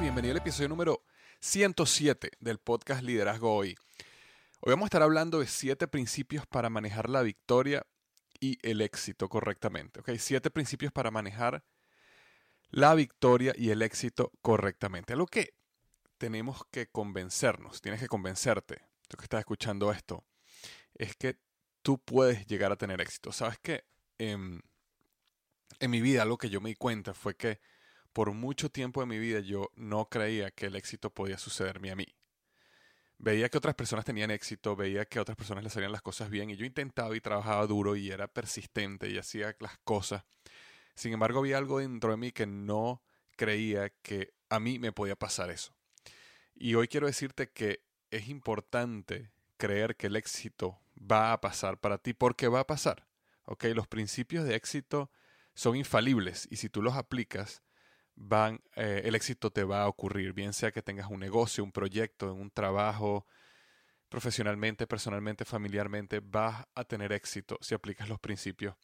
Bienvenido al episodio número 107 del podcast Liderazgo Hoy. Hoy vamos a estar hablando de siete principios para manejar la victoria y el éxito correctamente. ¿ok? Siete principios para manejar la victoria y el éxito correctamente. Algo que tenemos que convencernos, tienes que convencerte, tú que estás escuchando esto, es que tú puedes llegar a tener éxito. ¿Sabes qué? en mi vida algo que yo me di cuenta fue que por mucho tiempo de mi vida yo no creía que el éxito podía sucederme a mí. Veía que otras personas tenían éxito, veía que a otras personas les salían las cosas bien y yo intentaba y trabajaba duro y era persistente y hacía las cosas. Sin embargo, había algo dentro de mí que no creía que a mí me podía pasar eso. Y hoy quiero decirte que es importante creer que el éxito va a pasar para ti porque va a pasar. ¿ok? Los principios de éxito son infalibles y si tú los aplicas, van, eh, el éxito te va a ocurrir, bien sea que tengas un negocio, un proyecto, un trabajo, profesionalmente, personalmente, familiarmente, vas a tener éxito si aplicas los principios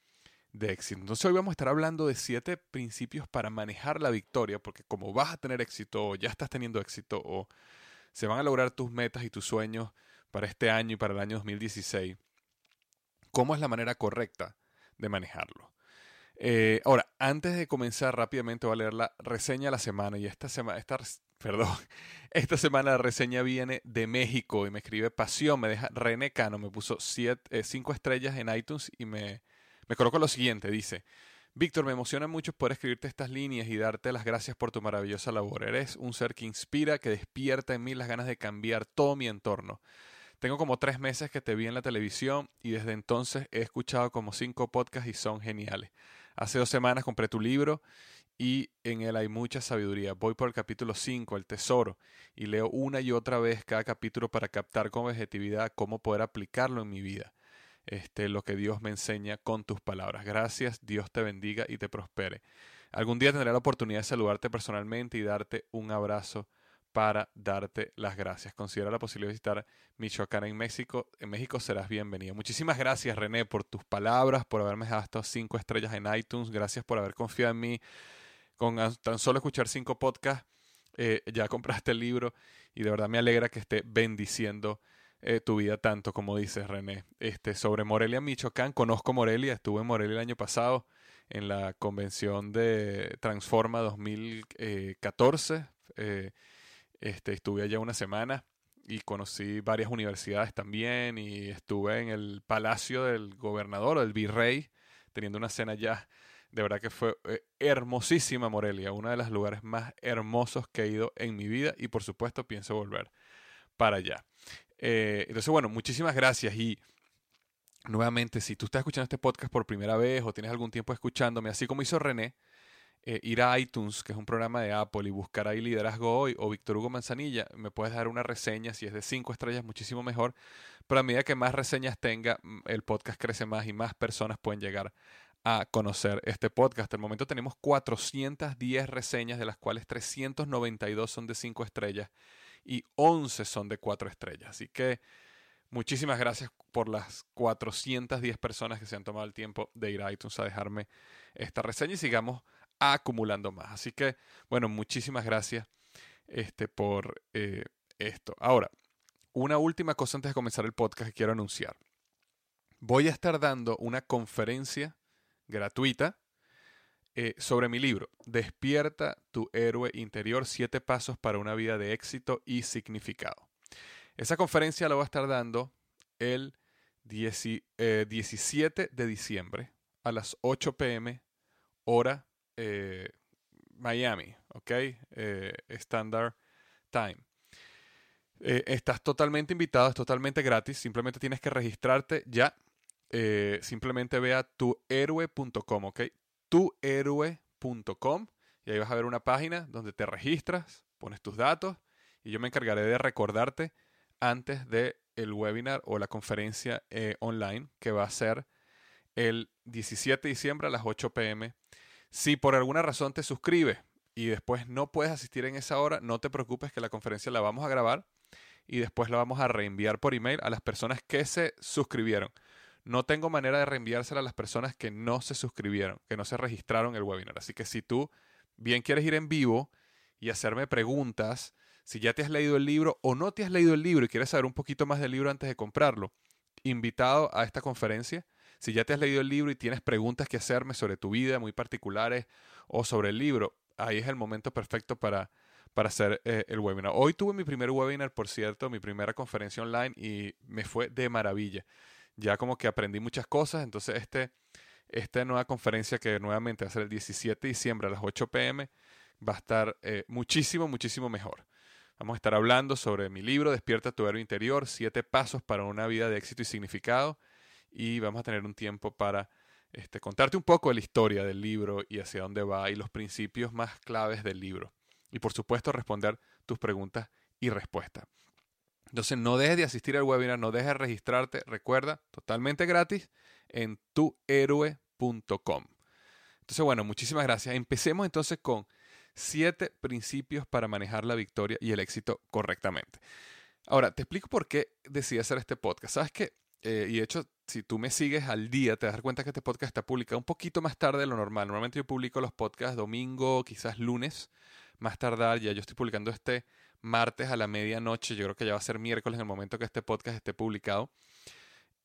de éxito. Entonces hoy vamos a estar hablando de siete principios para manejar la victoria, porque como vas a tener éxito o ya estás teniendo éxito o se van a lograr tus metas y tus sueños para este año y para el año 2016, ¿cómo es la manera correcta de manejarlo? Eh, ahora, antes de comenzar rápidamente voy a leer la reseña de la semana y esta semana, esta, perdón, esta semana la reseña viene de México y me escribe Pasión, me deja René Cano, me puso siete, eh, cinco estrellas en iTunes y me, me coloco lo siguiente, dice, Víctor, me emociona mucho poder escribirte estas líneas y darte las gracias por tu maravillosa labor. Eres un ser que inspira, que despierta en mí las ganas de cambiar todo mi entorno. Tengo como tres meses que te vi en la televisión y desde entonces he escuchado como cinco podcasts y son geniales. Hace dos semanas compré tu libro y en él hay mucha sabiduría. Voy por el capítulo 5, el tesoro, y leo una y otra vez cada capítulo para captar con objetividad cómo poder aplicarlo en mi vida. Este, lo que Dios me enseña con tus palabras. Gracias, Dios te bendiga y te prospere. Algún día tendré la oportunidad de saludarte personalmente y darte un abrazo para darte las gracias. Considera la posibilidad de visitar Michoacán en México. En México serás bienvenido. Muchísimas gracias, René, por tus palabras, por haberme dado estas cinco estrellas en iTunes. Gracias por haber confiado en mí. Con tan solo escuchar cinco podcasts, eh, ya compraste el libro y de verdad me alegra que esté bendiciendo eh, tu vida tanto como dices, René. Este, sobre Morelia, Michoacán, conozco Morelia, estuve en Morelia el año pasado. en la convención de Transforma 2014. Eh, este, estuve allá una semana y conocí varias universidades también y estuve en el palacio del gobernador, del virrey, teniendo una cena allá. De verdad que fue eh, hermosísima Morelia, uno de los lugares más hermosos que he ido en mi vida y por supuesto pienso volver para allá. Eh, entonces, bueno, muchísimas gracias y nuevamente, si tú estás escuchando este podcast por primera vez o tienes algún tiempo escuchándome, así como hizo René, eh, ir a iTunes, que es un programa de Apple, y buscar ahí Liderazgo Hoy o Víctor Hugo Manzanilla, me puedes dar una reseña, si es de cinco estrellas, muchísimo mejor, pero a medida que más reseñas tenga, el podcast crece más y más personas pueden llegar a conocer este podcast. Hasta el momento tenemos 410 reseñas, de las cuales 392 son de cinco estrellas y 11 son de cuatro estrellas. Así que muchísimas gracias por las 410 personas que se han tomado el tiempo de ir a iTunes a dejarme esta reseña y sigamos acumulando más. Así que, bueno, muchísimas gracias este, por eh, esto. Ahora, una última cosa antes de comenzar el podcast que quiero anunciar. Voy a estar dando una conferencia gratuita eh, sobre mi libro, Despierta tu héroe interior, siete pasos para una vida de éxito y significado. Esa conferencia la voy a estar dando el 17 eh, de diciembre a las 8 pm hora eh, Miami, ¿ok? Eh, Standard Time. Eh, estás totalmente invitado, es totalmente gratis, simplemente tienes que registrarte ya. simplemente ve a tuhéroe.com, ¿ok? Tuhéroe.com y ahí vas a ver una página donde te registras, pones tus datos y yo me encargaré de recordarte antes de el webinar o la conferencia online que va a ser el 17 de diciembre a las 8 pm si por alguna razón te suscribes y después no puedes asistir en esa hora, no te preocupes que la conferencia la vamos a grabar y después la vamos a reenviar por email a las personas que se suscribieron. No tengo manera de reenviársela a las personas que no se suscribieron, que no se registraron el webinar. Así que si tú bien quieres ir en vivo y hacerme preguntas, si ya te has leído el libro o no te has leído el libro y quieres saber un poquito más del libro antes de comprarlo, invitado a esta conferencia si ya te has leído el libro y tienes preguntas que hacerme sobre tu vida muy particulares o sobre el libro, ahí es el momento perfecto para, para hacer eh, el webinar. Hoy tuve mi primer webinar, por cierto, mi primera conferencia online y me fue de maravilla. Ya como que aprendí muchas cosas, entonces este, esta nueva conferencia que nuevamente va a ser el 17 de diciembre a las 8 pm va a estar eh, muchísimo, muchísimo mejor. Vamos a estar hablando sobre mi libro Despierta tu héroe interior, siete pasos para una vida de éxito y significado y vamos a tener un tiempo para este, contarte un poco de la historia del libro y hacia dónde va y los principios más claves del libro. Y por supuesto responder tus preguntas y respuestas. Entonces no dejes de asistir al webinar, no dejes de registrarte, recuerda, totalmente gratis en tuhéroe.com. Entonces bueno, muchísimas gracias. Empecemos entonces con siete principios para manejar la victoria y el éxito correctamente. Ahora, te explico por qué decidí hacer este podcast. Sabes que eh, y de hecho, si tú me sigues al día, te das cuenta que este podcast está publicado un poquito más tarde de lo normal. Normalmente yo publico los podcasts domingo, quizás lunes, más tardar. Ya yo estoy publicando este martes a la medianoche. Yo creo que ya va a ser miércoles en el momento que este podcast esté publicado.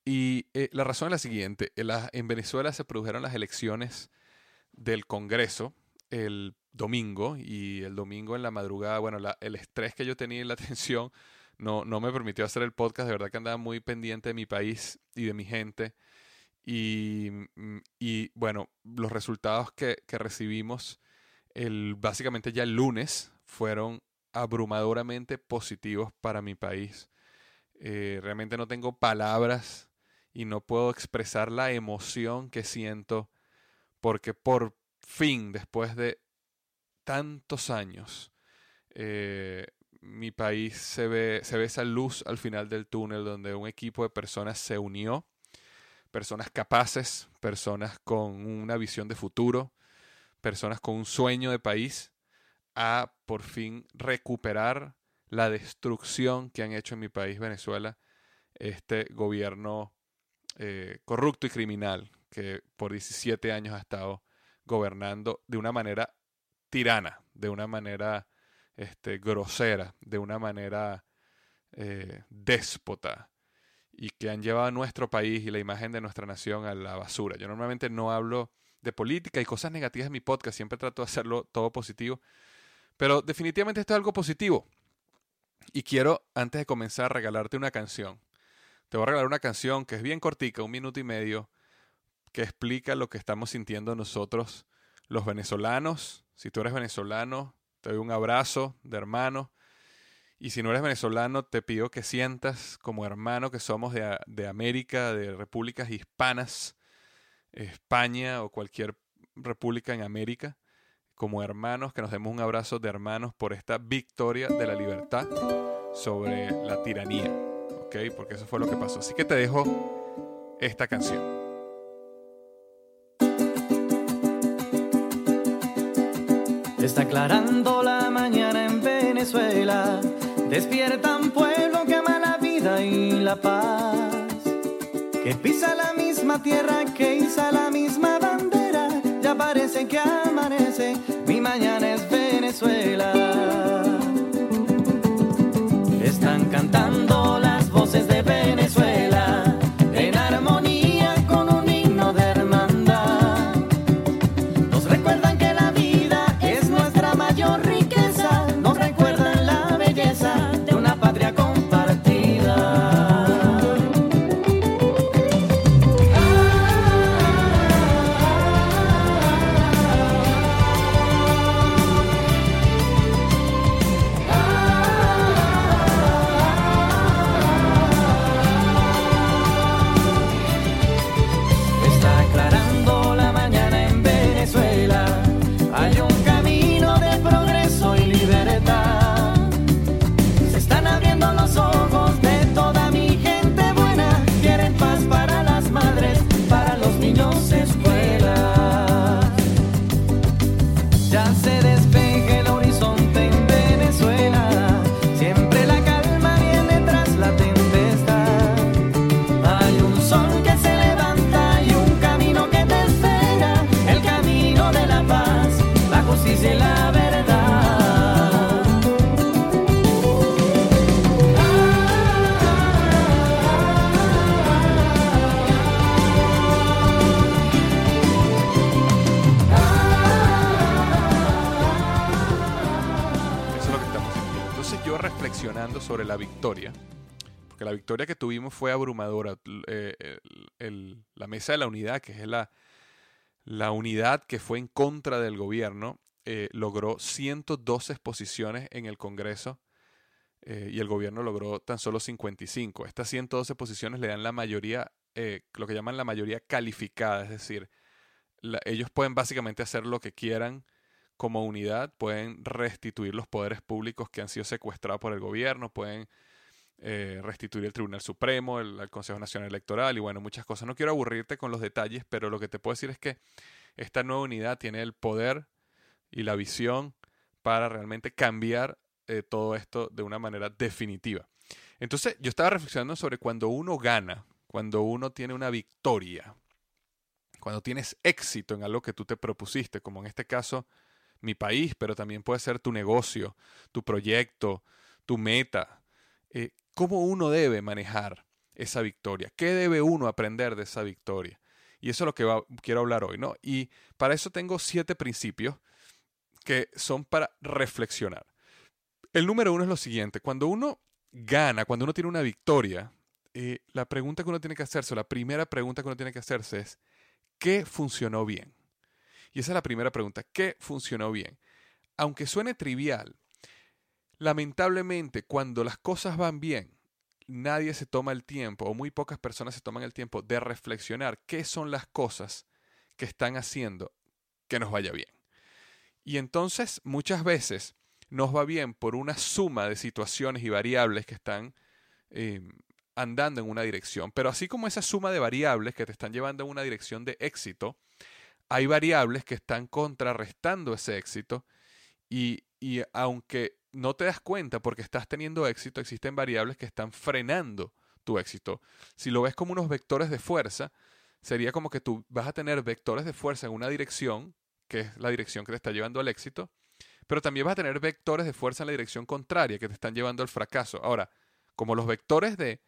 Y eh, la razón es la siguiente. En, Venezuela se produjeron las elecciones del Congreso el domingo y el domingo en la madrugada, bueno, el estrés que yo tenía en la atención no, no me permitió hacer el podcast. De verdad que andaba muy pendiente de mi país y de mi gente. Y, mm, y bueno, los resultados que, que recibimos el, básicamente ya el lunes fueron abrumadoramente positivos para mi país. Eh, realmente no tengo palabras y no puedo expresar la emoción que siento porque por fin, después de tantos años, eh, mi país se ve, se ve esa luz al final del túnel donde un equipo de personas se unió, personas capaces, personas con una visión de futuro, personas con un sueño de país, a por fin recuperar la destrucción que han hecho en mi país, Venezuela, este gobierno eh, corrupto y criminal que por 17 años ha estado gobernando de una manera tirana, de una manera este, grosera, de una manera eh, déspota y que han llevado a nuestro país y la imagen de nuestra nación a la basura. Yo normalmente no hablo de política y cosas negativas en mi podcast. Siempre trato de hacerlo todo positivo. Pero definitivamente esto es algo positivo. Y quiero, antes de comenzar, regalarte una canción. Te voy a regalar una canción que es bien cortica, un minuto y medio, que explica lo que estamos sintiendo nosotros, los venezolanos. Si tú eres venezolano, te doy un abrazo de hermano. Y si no eres venezolano, te pido que sientas como hermano que somos de, de América, de repúblicas hispanas, España o cualquier república en América, como hermanos, que nos demos un abrazo de hermanos por esta victoria de la libertad sobre la tiranía. Porque eso fue lo que pasó. Así que te dejo esta canción. Está aclarando la mañana en Venezuela. Despiertan pueblo que ama la vida y la paz. Que pisa la misma tierra, que iza la misma bandera. Ya parece que amanece, mi mañana es Venezuela. Están cantando la de Venezuela, victoria, porque la victoria que tuvimos fue abrumadora. Eh, la mesa de la unidad, que es la, la unidad que fue en contra del gobierno, eh, logró 112 posiciones en el Congreso eh, y el gobierno logró tan solo 55. Estas 112 posiciones le dan la mayoría, lo que llaman la mayoría calificada, es decir, ellos pueden básicamente hacer lo que quieran como unidad, pueden restituir los poderes públicos que han sido secuestrados por el gobierno, pueden eh, restituir el Tribunal Supremo, el, Consejo Nacional Electoral y bueno, muchas cosas. No quiero aburrirte con los detalles, pero lo que te puedo decir es que esta nueva unidad tiene el poder y la visión para realmente cambiar eh, todo esto de una manera definitiva. Entonces, yo estaba reflexionando sobre cuando uno gana, cuando uno tiene una victoria, cuando tienes éxito en algo que tú te propusiste, como en este caso mi país, pero también puede ser tu negocio, tu proyecto, tu meta. Eh, ¿Cómo uno debe manejar esa victoria? ¿Qué debe uno aprender de esa victoria? Y eso es lo que quiero hablar hoy, ¿no? Y para eso tengo siete principios que son para reflexionar. El número uno es lo siguiente, cuando uno gana, cuando uno tiene una victoria, eh, la pregunta que uno tiene que hacerse, la primera pregunta que uno tiene que hacerse es, ¿qué funcionó bien? Y esa es la primera pregunta, ¿qué funcionó bien? Aunque suene trivial, lamentablemente cuando las cosas van bien, nadie se toma el tiempo, o muy pocas personas se toman el tiempo de reflexionar qué son las cosas que están haciendo que nos vaya bien. Y entonces muchas veces nos va bien por una suma de situaciones y variables que están eh, andando en una dirección. Pero así como esa suma de variables que te están llevando en una dirección de éxito, hay variables que están contrarrestando ese éxito y, y aunque no te das cuenta porque estás teniendo éxito, existen variables que están frenando tu éxito. Si lo ves como unos vectores de fuerza, sería como que tú vas a tener vectores de fuerza en una dirección, que es la dirección que te está llevando al éxito, pero también vas a tener vectores de fuerza en la dirección contraria, que te están llevando al fracaso. Ahora, como los vectores de,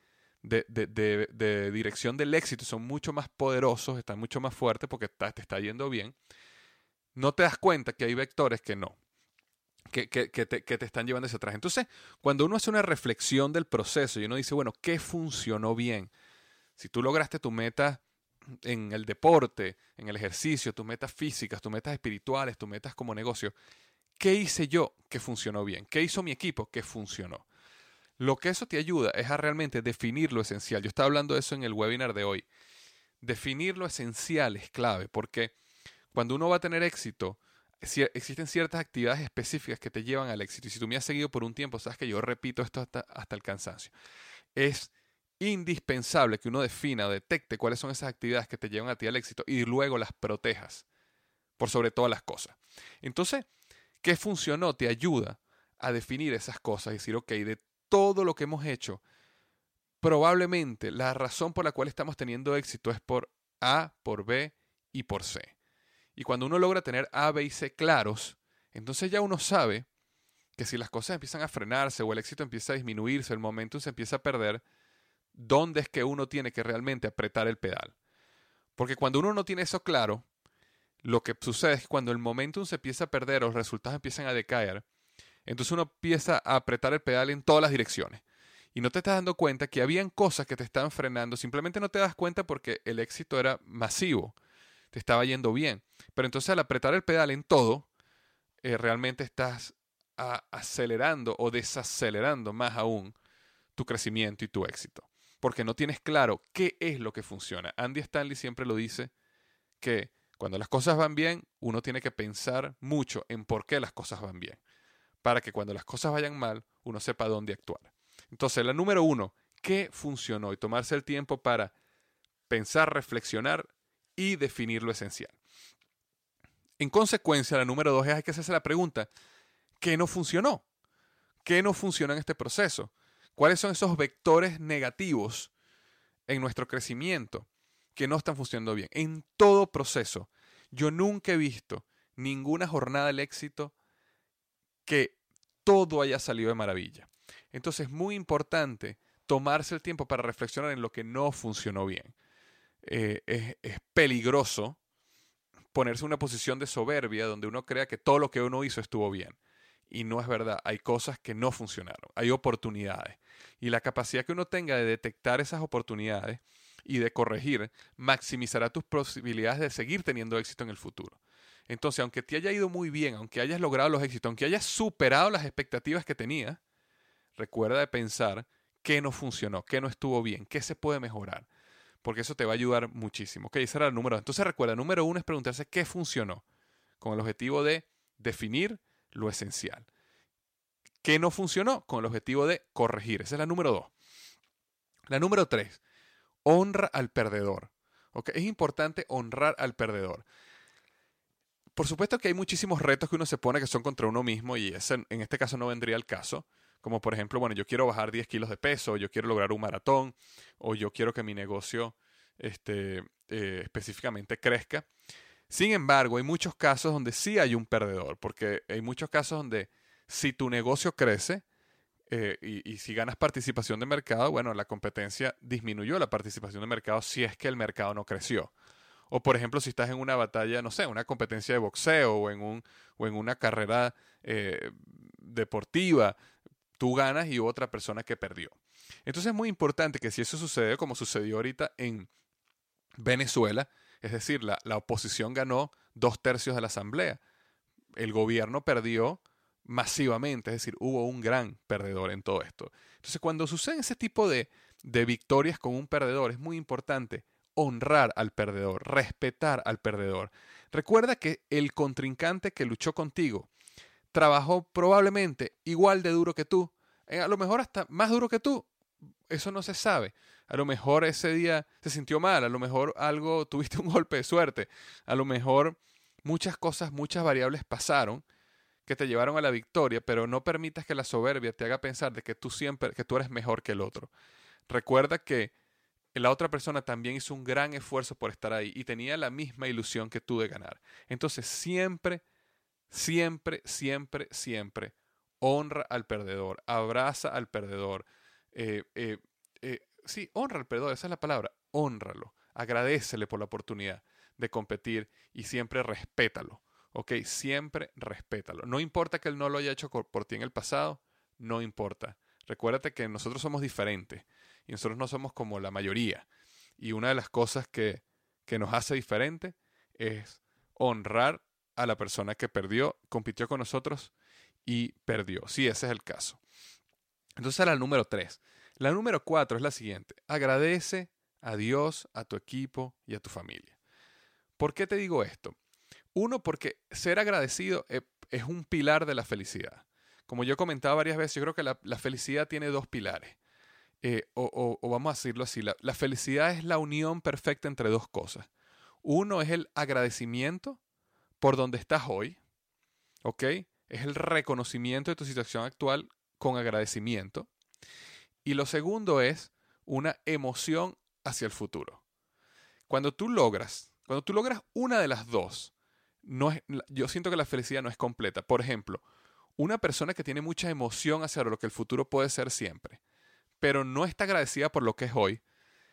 de, de- de- de dirección del éxito son mucho más poderosos, están mucho más fuertes porque te está yendo bien, no te das cuenta que hay vectores que no, que, que- que te, que te están llevando hacia atrás. Entonces, cuando uno hace una reflexión del proceso y uno dice, bueno, ¿qué funcionó bien? Si tú lograste tu meta en el deporte, en el ejercicio, tus metas físicas, tus metas espirituales, tus metas como negocio, ¿qué hice yo que funcionó bien? ¿Qué hizo mi equipo que funcionó? Lo que eso te ayuda es a realmente definir lo esencial. Yo estaba hablando de eso en el webinar de hoy. Definir lo esencial es clave porque cuando uno va a tener éxito, existen ciertas actividades específicas que te llevan al éxito. Y si tú me has seguido por un tiempo, sabes que yo repito esto hasta, hasta el cansancio. Es indispensable que uno defina detecte cuáles son esas actividades que te llevan a ti al éxito y luego las protejas por sobre todas las cosas. Entonces, ¿qué funcionó? Te ayuda a definir esas cosas y decir, ok, de todo lo que hemos hecho, probablemente la razón por la cual estamos teniendo éxito es por A, por B y por C. Y cuando uno logra tener A, B y C claros, entonces ya uno sabe que si las cosas empiezan a frenarse o el éxito empieza a disminuirse, el momentum se empieza a perder, ¿dónde es que uno tiene que realmente apretar el pedal? Porque cuando uno no tiene eso claro, lo que sucede es que cuando el momentum se empieza a perder o los resultados empiezan a decaer, entonces uno empieza a apretar el pedal en todas las direcciones. Y no te estás dando cuenta que habían cosas que te estaban frenando, simplemente no te das cuenta porque el éxito era masivo, te estaba yendo bien. Pero entonces al apretar el pedal en todo, eh, realmente estás acelerando o desacelerando más aún tu crecimiento y tu éxito. Porque no tienes claro qué es lo que funciona. Andy Stanley siempre lo dice que cuando las cosas van bien, uno tiene que pensar mucho en por qué las cosas van bien. Para que cuando las cosas vayan mal, uno sepa dónde actuar. Entonces, la número uno, ¿qué funcionó? Y tomarse el tiempo para pensar, reflexionar y definir lo esencial. En consecuencia, la número dos es hay que hacerse la pregunta, ¿qué no funcionó? ¿Qué no funcionó en este proceso? ¿Cuáles son esos vectores negativos en nuestro crecimiento que no están funcionando bien? En todo proceso, yo nunca he visto ninguna jornada del éxito que todo haya salido de maravilla. Entonces es muy importante tomarse el tiempo para reflexionar en lo que no funcionó bien. Eh, es, es peligroso ponerse en una posición de soberbia donde uno crea que todo lo que uno hizo estuvo bien. Y no es verdad, hay cosas que no funcionaron, hay oportunidades. Y la capacidad que uno tenga de detectar esas oportunidades y de corregir maximizará tus posibilidades de seguir teniendo éxito en el futuro. Entonces, aunque te haya ido muy bien, aunque hayas logrado los éxitos, aunque hayas superado las expectativas que tenías, recuerda de pensar qué no funcionó, qué no estuvo bien, qué se puede mejorar, porque eso te va a ayudar muchísimo. Ok, ese era el número. Entonces recuerda, número uno es preguntarse qué funcionó, con el objetivo de definir lo esencial. ¿Qué no funcionó? Con el objetivo de corregir. Esa es la número dos. La número tres, honra al perdedor. ¿ok? Es importante honrar al perdedor. Por supuesto que hay muchísimos retos que uno se pone que son contra uno mismo y ese, en este caso no vendría el caso. Como por ejemplo, bueno, yo quiero bajar 10 kilos de peso, o yo quiero lograr un maratón, o yo quiero que mi negocio este, eh, específicamente crezca. Sin embargo, hay muchos casos donde sí hay un perdedor, porque hay muchos casos donde si tu negocio crece eh, y, y si ganas participación de mercado, bueno, la competencia disminuyó la participación de mercado si es que el mercado no creció. O por ejemplo, si estás en una batalla, no sé, una competencia de boxeo o en, un, o en una carrera eh, deportiva, tú ganas y otra persona que perdió. Entonces es muy importante que si eso sucede, como sucedió ahorita en Venezuela, es decir, la, la oposición ganó dos tercios de la asamblea, el gobierno perdió masivamente, es decir, hubo un gran perdedor en todo esto. Entonces, cuando suceden ese tipo de, de victorias con un perdedor, es muy importante honrar al perdedor, respetar al perdedor. Recuerda que el contrincante que luchó contigo trabajó probablemente igual de duro que tú, eh, a lo mejor hasta más duro que tú, eso no se sabe. A lo mejor ese día se sintió mal, a lo mejor algo, tuviste un golpe de suerte, a lo mejor muchas cosas, muchas variables pasaron que te llevaron a la victoria, pero no permitas que la soberbia te haga pensar de que tú siempre, que tú eres mejor que el otro. Recuerda que la otra persona también hizo un gran esfuerzo por estar ahí y tenía la misma ilusión que tú de ganar. Entonces siempre, siempre, siempre, siempre honra al perdedor, abraza al perdedor, eh, eh, eh, sí, honra al perdedor, esa es la palabra, honralo, agradecele por la oportunidad de competir y siempre respétalo, ¿ok? Siempre respétalo. No importa que él no lo haya hecho por ti en el pasado, no importa. Recuérdate que nosotros somos diferentes y nosotros no somos como la mayoría. Y una de las cosas que, que nos hace diferente es honrar a la persona que perdió, compitió con nosotros y perdió. Sí, ese es el caso. Entonces, la número tres. La número cuatro es la siguiente. Agradece a Dios, a tu equipo y a tu familia. ¿Por qué te digo esto? Uno, porque ser agradecido e, es un pilar de la felicidad. Como yo he comentado varias veces, yo creo que la, felicidad tiene dos pilares. Eh, o, vamos a decirlo así, la, felicidad es la unión perfecta entre dos cosas. Uno es el agradecimiento por donde estás hoy, ¿ok? Es el reconocimiento de tu situación actual con agradecimiento. Y lo segundo es una emoción hacia el futuro. Cuando tú logras, cuando tú logras una de las dos, no es, yo siento que la felicidad no es completa. Por ejemplo, una persona que tiene mucha emoción hacia lo que el futuro puede ser siempre, pero no está agradecida por lo que es hoy,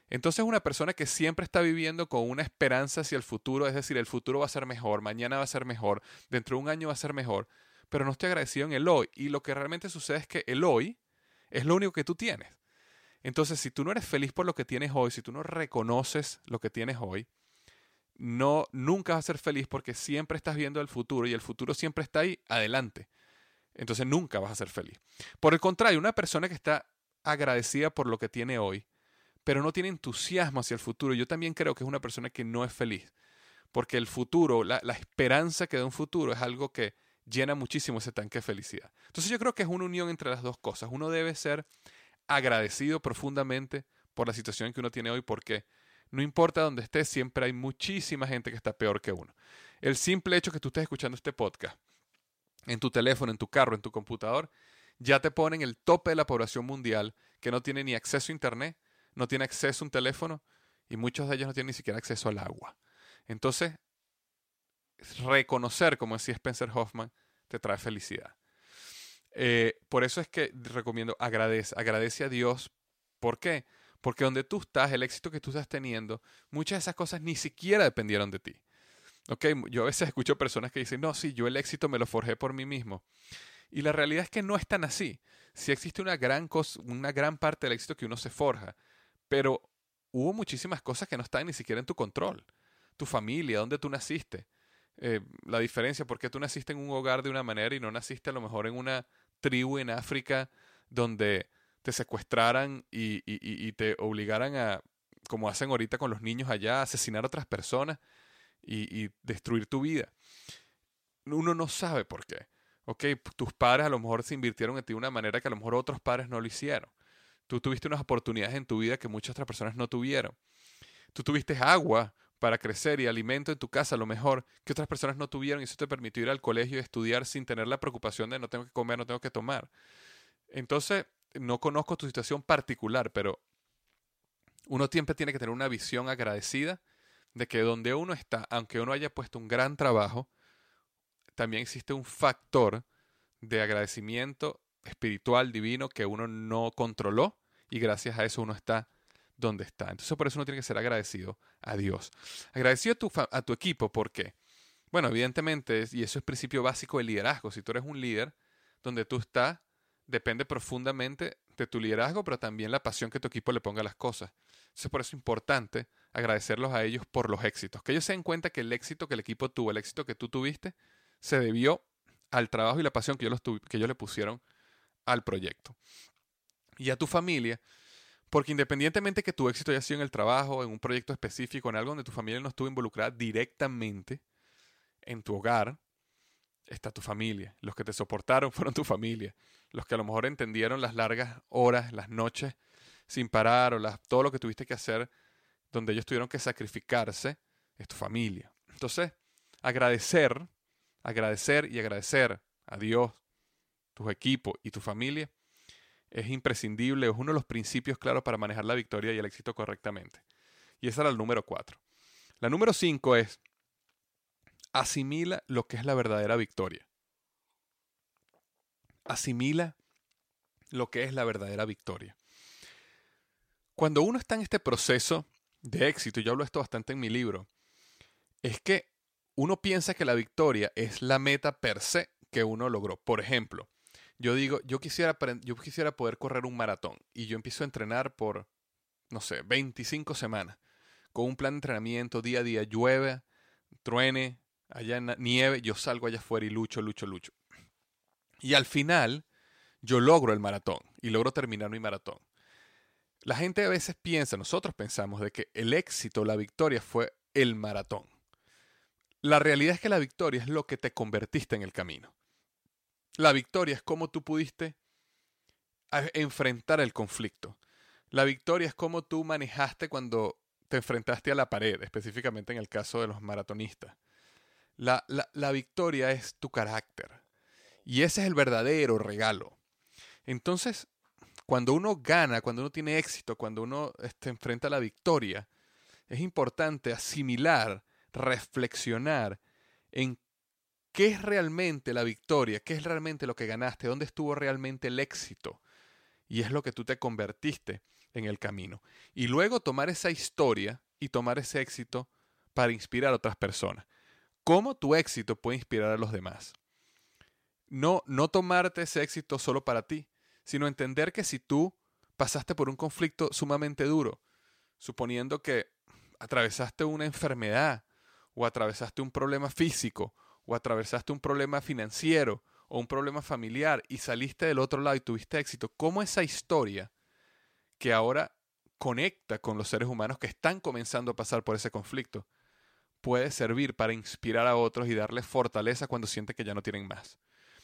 entonces una persona que siempre está viviendo con una esperanza hacia el futuro, es decir, el futuro va a ser mejor, mañana va a ser mejor, dentro de un año va a ser mejor, pero no estoy agradecido en el hoy. Y lo que realmente sucede es que el hoy es lo único que tú tienes. Entonces, si tú no eres feliz por lo que tienes hoy, si tú no reconoces lo que tienes hoy, no nunca vas a ser feliz porque siempre estás viendo el futuro y el futuro siempre está ahí adelante. Entonces nunca vas a ser feliz. Por el contrario, una persona que está agradecida por lo que tiene hoy, pero no tiene entusiasmo hacia el futuro, yo también creo que es una persona que no es feliz. Porque el futuro, la, esperanza que da un futuro es algo que llena muchísimo ese tanque de felicidad. Entonces yo creo que es una unión entre las dos cosas. Uno debe ser agradecido profundamente por la situación que uno tiene hoy, porque no importa dónde estés, siempre hay muchísima gente que está peor que uno. El simple hecho que tú estés escuchando este podcast en tu teléfono, en tu carro, en tu computador, ya te ponen el tope de la población mundial que no tiene ni acceso a Internet, no tiene acceso a un teléfono y muchos de ellos no tienen ni siquiera acceso al agua. Entonces, reconocer, como decía Spencer Hoffman, te trae felicidad. Eh, por eso es que recomiendo agradece, agradece a Dios. ¿Por qué? Porque donde tú estás, el éxito que tú estás teniendo, muchas de esas cosas ni siquiera dependieron de ti. Okay, yo a veces escucho personas que dicen, no, sí, yo el éxito me lo forjé por mí mismo. Y la realidad es que no es tan así. Sí existe una gran, cosa, una gran parte del éxito que uno se forja, pero hubo muchísimas cosas que no están ni siquiera en tu control. Tu familia, dónde tú naciste, eh, la diferencia, porque tú naciste en un hogar de una manera y no naciste a lo mejor en una tribu en África donde te secuestraran y, y, te obligaran a, como hacen ahorita con los niños allá, a asesinar a otras personas y, destruir tu vida. Uno no sabe por qué. Ok, tus padres a lo mejor se invirtieron en ti de una manera que a lo mejor otros padres no lo hicieron. Tú tuviste unas oportunidades en tu vida que muchas otras personas no tuvieron. Tú tuviste agua para crecer y alimento en tu casa, a lo mejor que otras personas no tuvieron y eso te permitió ir al colegio y estudiar sin tener la preocupación de no tengo que comer, no tengo que tomar. Entonces, no conozco tu situación particular, pero uno siempre tiene que tener una visión agradecida de que donde uno está, aunque uno haya puesto un gran trabajo, también existe un factor de agradecimiento espiritual, divino, que uno no controló y gracias a eso uno está donde está. Entonces por eso uno tiene que ser agradecido a Dios. Agradecido a tu, a tu equipo, ¿por qué? Bueno, evidentemente, y eso es principio básico del liderazgo. Si tú eres un líder, donde tú estás, depende profundamente de tu liderazgo, pero también la pasión que tu equipo le ponga a las cosas. Entonces por eso es importante agradecerlos a ellos por los éxitos. Que ellos se den cuenta que el éxito que el equipo tuvo, el éxito que tú tuviste, se debió al trabajo y la pasión que ellos, que ellos le pusieron al proyecto. Y a tu familia, porque independientemente que tu éxito haya sido en el trabajo, en un proyecto específico, en algo donde tu familia no estuvo involucrada directamente, en tu hogar, está tu familia. Los que te soportaron fueron tu familia. Los que a lo mejor entendieron las largas horas, las noches sin parar o las, todo lo que tuviste que hacer donde ellos tuvieron que sacrificarse, es tu familia. Entonces, agradecer, agradecer y agradecer a Dios, tus equipos y tu familia es imprescindible, es uno de los principios claros para manejar la victoria y el éxito correctamente. Y esa era el número cuatro. La número cinco es, asimila lo que es la verdadera victoria. Asimila lo que es la verdadera victoria. Cuando uno está en este proceso de éxito, yo hablo esto bastante en mi libro, es que uno piensa que la victoria es la meta per se que uno logró. Por ejemplo, yo digo, yo quisiera, yo quisiera poder correr un maratón y yo empiezo a entrenar por, no sé, 25 semanas, con un plan de entrenamiento día a día, llueve, truene, allá nieve, yo salgo allá afuera y lucho, lucho, lucho. Y al final, yo logro el maratón y logro terminar mi maratón. La gente a veces piensa, nosotros pensamos, de que el éxito, la victoria fue el maratón. La realidad es que la victoria es lo que te convertiste en el camino. La victoria es cómo tú pudiste enfrentar el conflicto. La victoria es cómo tú manejaste cuando te enfrentaste a la pared, específicamente en el caso de los maratonistas. La, la, victoria es tu carácter. Y ese es el verdadero regalo. Entonces, cuando uno gana, cuando uno tiene éxito, cuando uno este, enfrenta la victoria, es importante asimilar, reflexionar en qué es realmente la victoria, qué es realmente lo que ganaste, dónde estuvo realmente el éxito. Y es lo que tú te convertiste en el camino. Y luego tomar esa historia y tomar ese éxito para inspirar a otras personas. ¿Cómo tu éxito puede inspirar a los demás? No, no tomarte ese éxito solo para ti, sino entender que si tú pasaste por un conflicto sumamente duro, suponiendo que atravesaste una enfermedad, o atravesaste un problema físico, o atravesaste un problema financiero, o un problema familiar, y saliste del otro lado y tuviste éxito, ¿cómo esa historia que ahora conecta con los seres humanos que están comenzando a pasar por ese conflicto, puede servir para inspirar a otros y darles fortaleza cuando sienten que ya no tienen más.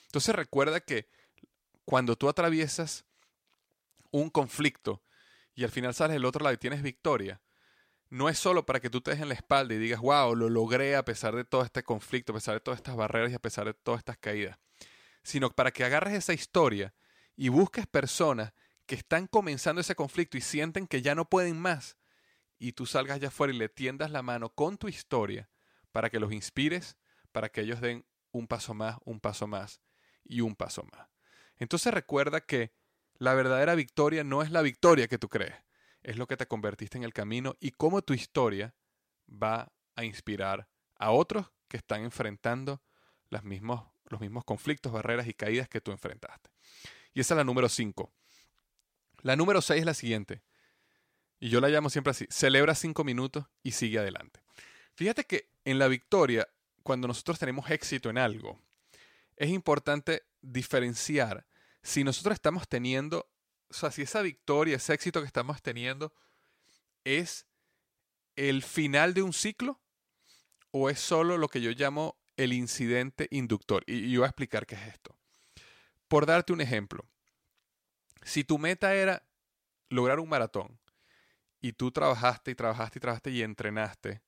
Entonces recuerda que cuando tú atraviesas un conflicto y al final sales del otro lado y tienes victoria, no es solo para que tú te dejes en la espalda y digas, wow, lo logré a pesar de todo este conflicto, a pesar de todas estas barreras y a pesar de todas estas caídas, sino para que agarres esa historia y busques personas que están comenzando ese conflicto y sienten que ya no pueden más, y tú salgas allá afuera y le tiendas la mano con tu historia para que los inspires, para que ellos den un paso más, un paso más y un paso más. Entonces recuerda que la verdadera victoria no es la victoria que tú crees, es lo que te convertiste en el camino y cómo tu historia va a inspirar a otros que están enfrentando los mismos, los mismos conflictos, barreras y caídas que tú enfrentaste. Y esa es la número 5. La número 6 es la siguiente. Y yo la llamo siempre así. Celebra cinco minutos y sigue adelante. Fíjate que en la victoria, cuando nosotros tenemos éxito en algo, es importante diferenciar si nosotros estamos teniendo, o sea, si esa victoria, ese éxito que estamos teniendo es el final de un ciclo o es solo lo que yo llamo el incidente inductor. Y yo voy a explicar qué es esto. Por darte un ejemplo, si tu meta era lograr un maratón y tú trabajaste y trabajaste y trabajaste y entrenaste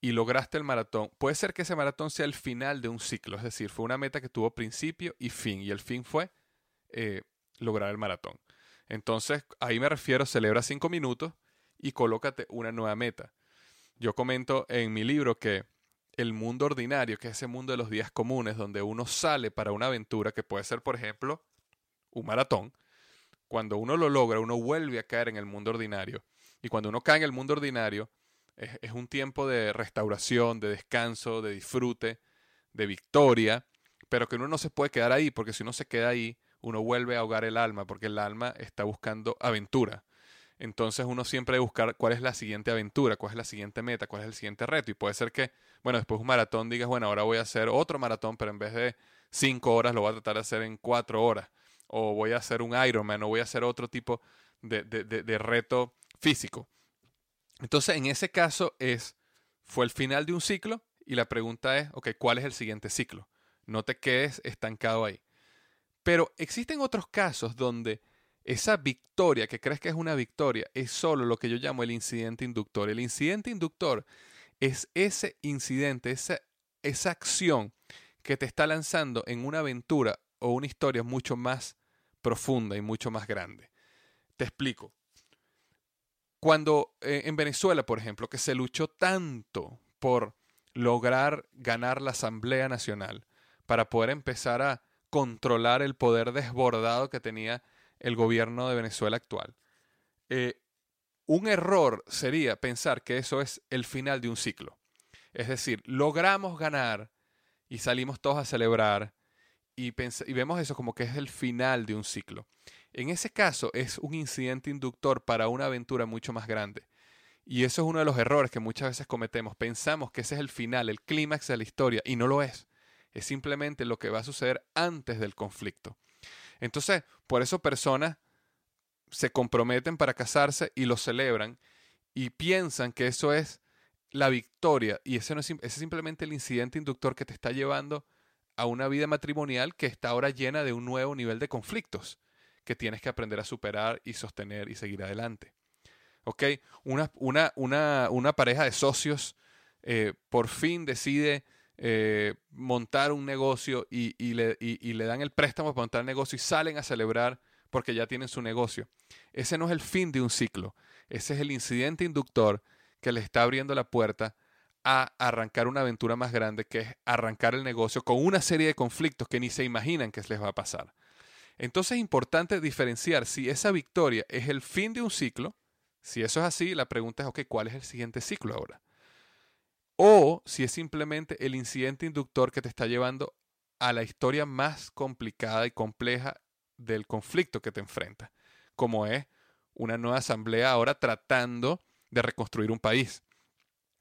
y lograste el maratón, puede ser que ese maratón sea el final de un ciclo, es decir, fue una meta que tuvo principio y fin y el fin fue eh, lograr el maratón. Entonces, ahí me refiero, celebra cinco minutos y colócate una nueva meta. Yo comento en mi libro que el mundo ordinario, que es ese mundo de los días comunes, donde uno sale para una aventura, que puede ser, por ejemplo, un maratón, cuando uno lo logra, uno vuelve a caer en el mundo ordinario. Y cuando uno cae en el mundo ordinario, es, un tiempo de restauración, de descanso, de disfrute, de victoria, pero que uno no se puede quedar ahí, porque si uno se queda ahí, uno vuelve a ahogar el alma, porque el alma está buscando aventura. Entonces uno siempre debe buscar cuál es la siguiente aventura, cuál es la siguiente meta, cuál es el siguiente reto. Y puede ser que, bueno, después de un maratón digas, bueno, ahora voy a hacer otro maratón, pero en vez de cinco horas lo voy a tratar de hacer en cuatro horas o voy a hacer un Ironman o voy a hacer otro tipo de, reto físico. Entonces, en ese caso es, fue el final de un ciclo y la pregunta es, ok, ¿cuál es el siguiente ciclo? No te quedes estancado ahí. Pero existen otros casos donde esa victoria que crees que es una victoria es solo lo que yo llamo el incidente inductor. El incidente inductor es ese incidente, esa, esa acción que te está lanzando en una aventura o una historia mucho más profunda y mucho más grande. Te explico. Cuando eh, en Venezuela, por ejemplo, que se luchó tanto por lograr ganar la Asamblea Nacional para poder empezar a controlar el poder desbordado que tenía el gobierno de Venezuela actual. Eh, un error sería pensar que eso es el final de un ciclo. Es decir, logramos ganar y salimos todos a celebrar y, y, vemos eso como que es el final de un ciclo. En ese caso es un incidente inductor para una aventura mucho más grande. Y eso es uno de los errores que muchas veces cometemos. Pensamos que ese es el final, el clímax de la historia, y no lo es. Es simplemente lo que va a suceder antes del conflicto. Entonces, por eso personas se comprometen para casarse y lo celebran y piensan que eso es la victoria y ese, no es, ese es simplemente el incidente inductor que te está llevando a una vida matrimonial que está ahora llena de un nuevo nivel de conflictos que tienes que aprender a superar y sostener y seguir adelante. Una, una, una, una pareja de socios eh, por fin decide eh, montar un negocio y, le, dan el préstamo para montar el negocio y salen a celebrar porque ya tienen su negocio. Ese no es el fin de un ciclo. Ese es el incidente inductor que le está abriendo la puerta a arrancar una aventura más grande, que es arrancar el negocio con una serie de conflictos que ni se imaginan que les va a pasar. Entonces es importante diferenciar si esa victoria es el fin de un ciclo. Si eso es así, la pregunta es, ok, ¿cuál es el siguiente ciclo ahora? O si es simplemente el incidente inductor que te está llevando a la historia más complicada y compleja del conflicto que te enfrenta, como es una nueva asamblea ahora tratando de reconstruir un país,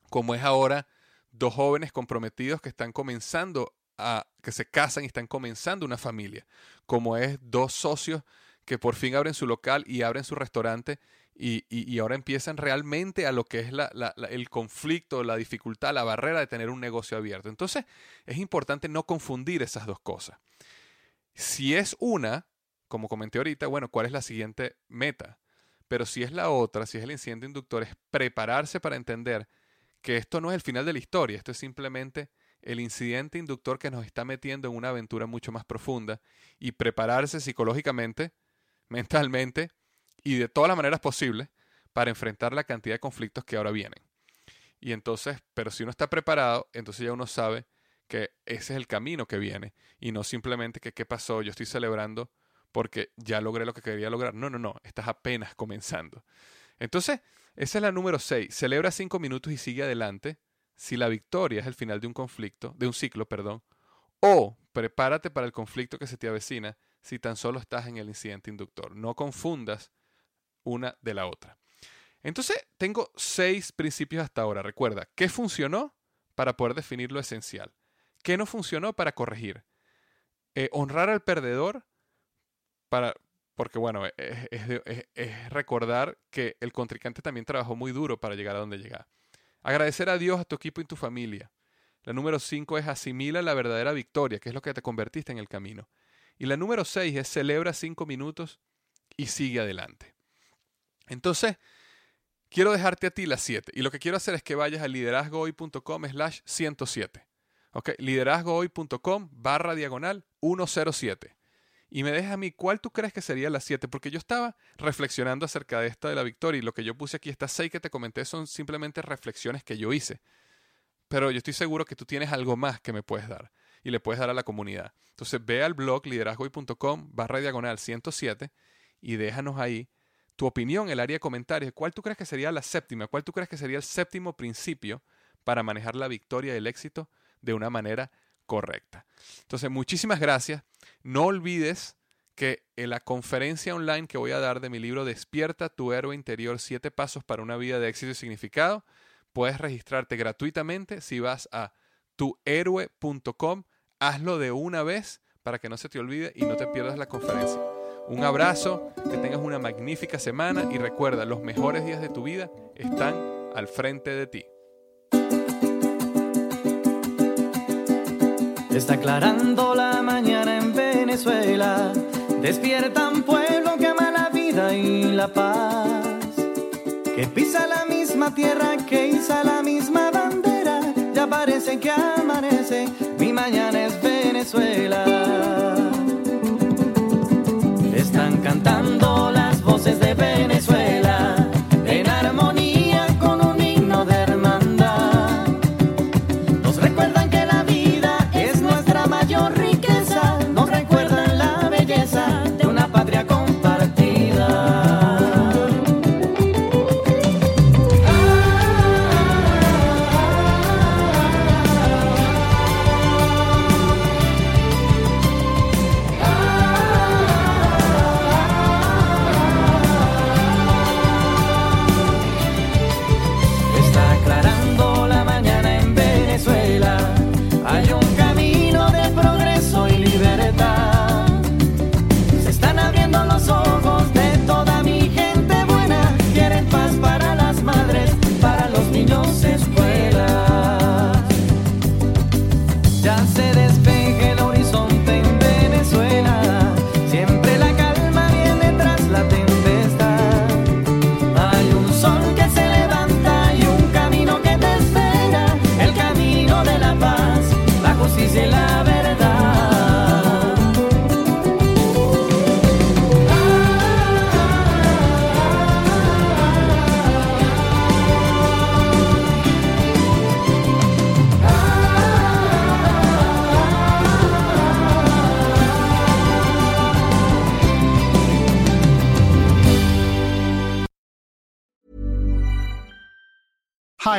como es ahora dos jóvenes comprometidos que están comenzando a, que se casan y están comenzando una familia, como es dos socios que por fin abren su local y abren su restaurante y, y, ahora empiezan realmente a lo que es el conflicto, la dificultad, la barrera de tener un negocio abierto. Entonces es importante no confundir esas dos cosas. Si es una, como comenté ahorita, bueno, ¿cuál es la siguiente meta? Pero si es la otra, si es el incidente inductor, es prepararse para entender que esto no es el final de la historia, esto es simplemente el incidente inductor que nos está metiendo en una aventura mucho más profunda y prepararse psicológicamente, mentalmente y de todas las maneras posibles para enfrentar la cantidad de conflictos que ahora vienen. Y entonces, pero si uno está preparado, entonces ya uno sabe que ese es el camino que viene y no simplemente que qué pasó, yo estoy celebrando porque ya logré lo que quería lograr. No, no, no, estás apenas comenzando. Entonces, esa es la número 6. Celebra cinco minutos y sigue adelante si la victoria es el final de un conflicto, de un ciclo, perdón, o prepárate para el conflicto que se te avecina si tan solo estás en el incidente inductor. No confundas una de la otra. Entonces, tengo seis principios hasta ahora. Recuerda, ¿qué funcionó para poder definir lo esencial? ¿Qué no funcionó para corregir? Eh, honrar al perdedor para, porque bueno, es, recordar que el contrincante también trabajó muy duro para llegar a donde llega. Agradecer a Dios, a tu equipo y tu familia. La número cinco es asimila la verdadera victoria, que es lo que te convertiste en el camino. Y la número seis es celebra cinco minutos y sigue adelante. Entonces, quiero dejarte a ti las 7. Y lo que quiero hacer es que vayas a liderazgohoy.com slash 107. ¿Ok? Liderazgohoy.com barra diagonal 107. Y me dejas a mí cuál tú crees que sería la 7, porque yo estaba reflexionando acerca de esta de la victoria y lo que yo puse aquí, estas 6 que te comenté, son simplemente reflexiones que yo hice. Pero yo estoy seguro que tú tienes algo más que me puedes dar y le puedes dar a la comunidad. Entonces ve al blog liderazgohoy.com barra diagonal 107 y déjanos ahí tu opinión en el área de comentarios. ¿Cuál tú crees que sería la séptima? ¿Cuál tú crees que sería el séptimo principio para manejar la victoria y el éxito de una manera correcta? Entonces, muchísimas gracias. No olvides que en la conferencia online que voy a dar de mi libro Despierta tu héroe interior, siete pasos para una vida de éxito y significado, puedes registrarte gratuitamente si vas a tuhéroe.com. Hazlo de una vez para que no se te olvide y no te pierdas la conferencia. Un abrazo, que tengas una magnífica semana y recuerda, los mejores días de tu vida están al frente de ti. Está aclarando la mañana en Venezuela. Despierta un pueblo que ama la vida y la paz. Que pisa la misma tierra, que iza la misma bandera. Ya parece que amanece, mi mañana es Venezuela cantando las